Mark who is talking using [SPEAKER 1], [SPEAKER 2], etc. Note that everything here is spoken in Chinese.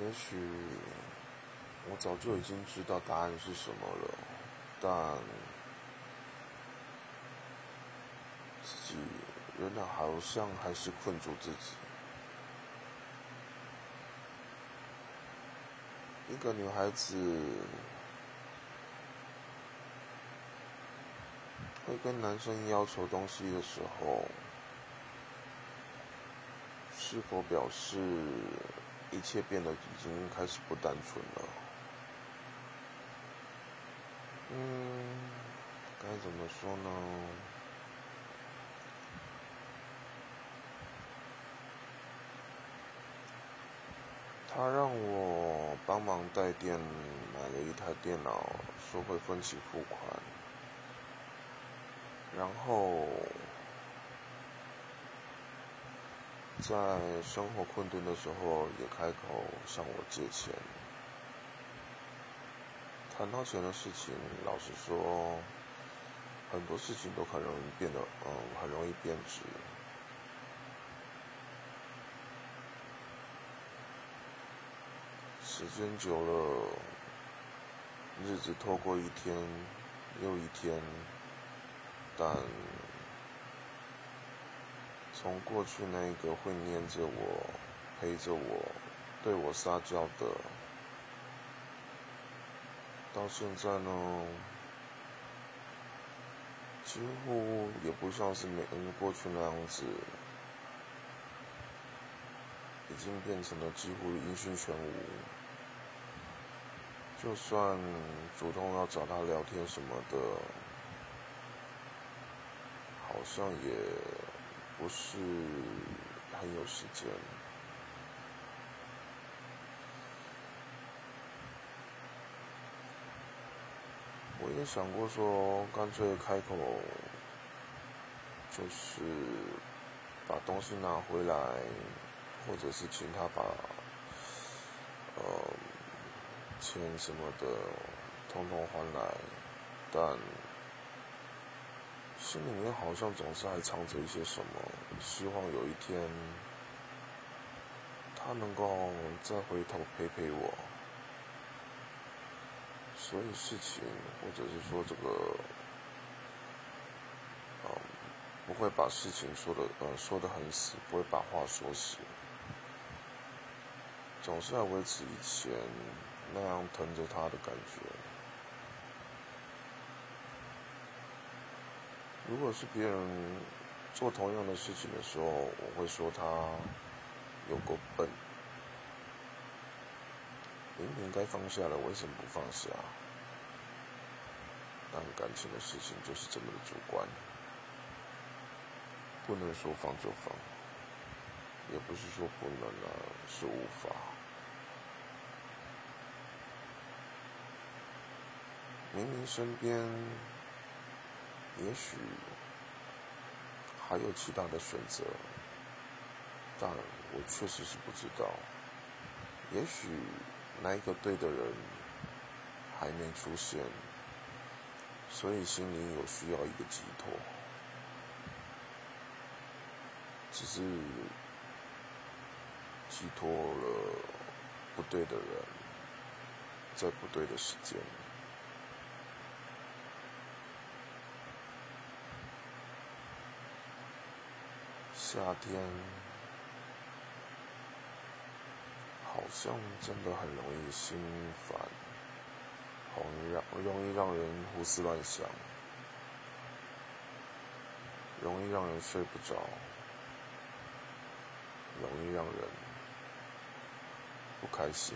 [SPEAKER 1] 也许我早就已经知道答案是什么了，但自己仍然好像还是困住自己。一个女孩子会跟男生要求东西的时候，是否表示一切变得已经开始不单纯了？嗯，该怎么说呢？他让我帮忙带电买了一台电脑，说会分期付款，然后在生活困顿的时候也开口向我借钱。谈到钱的事情，老实说，很多事情都很容易变得，嗯，很容易变质。时间久了，日子拖过一天又一天，但从过去那个会黏着我、陪着我、对我撒娇的，到现在呢，几乎也不像是每嗯过去那样子，已经变成了几乎音讯全无。就算主动要找他聊天什么的，好像也不是很有时间。我也想过说，干脆开口，就是把东西拿回来，或者是请他把，呃。钱什么的，通通还来，但心里面好像总是还藏着一些什么，希望有一天他能够再回头陪陪我。所以事情，或者是说这个，嗯，不会把事情说的，呃，说的很死，不会把话说死，总是要维持以前。那样疼着他的感觉。如果是别人做同样的事情的时候，我会说他有够笨。明明该放下了，为什么不放下？但感情的事情就是这么的主观，不能说放就放，也不是说不能啊，是无法。明明身边也许还有其他的选择，但我确实是不知道。也许那一个对的人还没出现，所以心里有需要一个寄托，只是寄托了不对的人，在不对的时间。夏天好像真的很容易心烦，容易让容易让人胡思乱想，容易让人睡不着，容易让人不开心。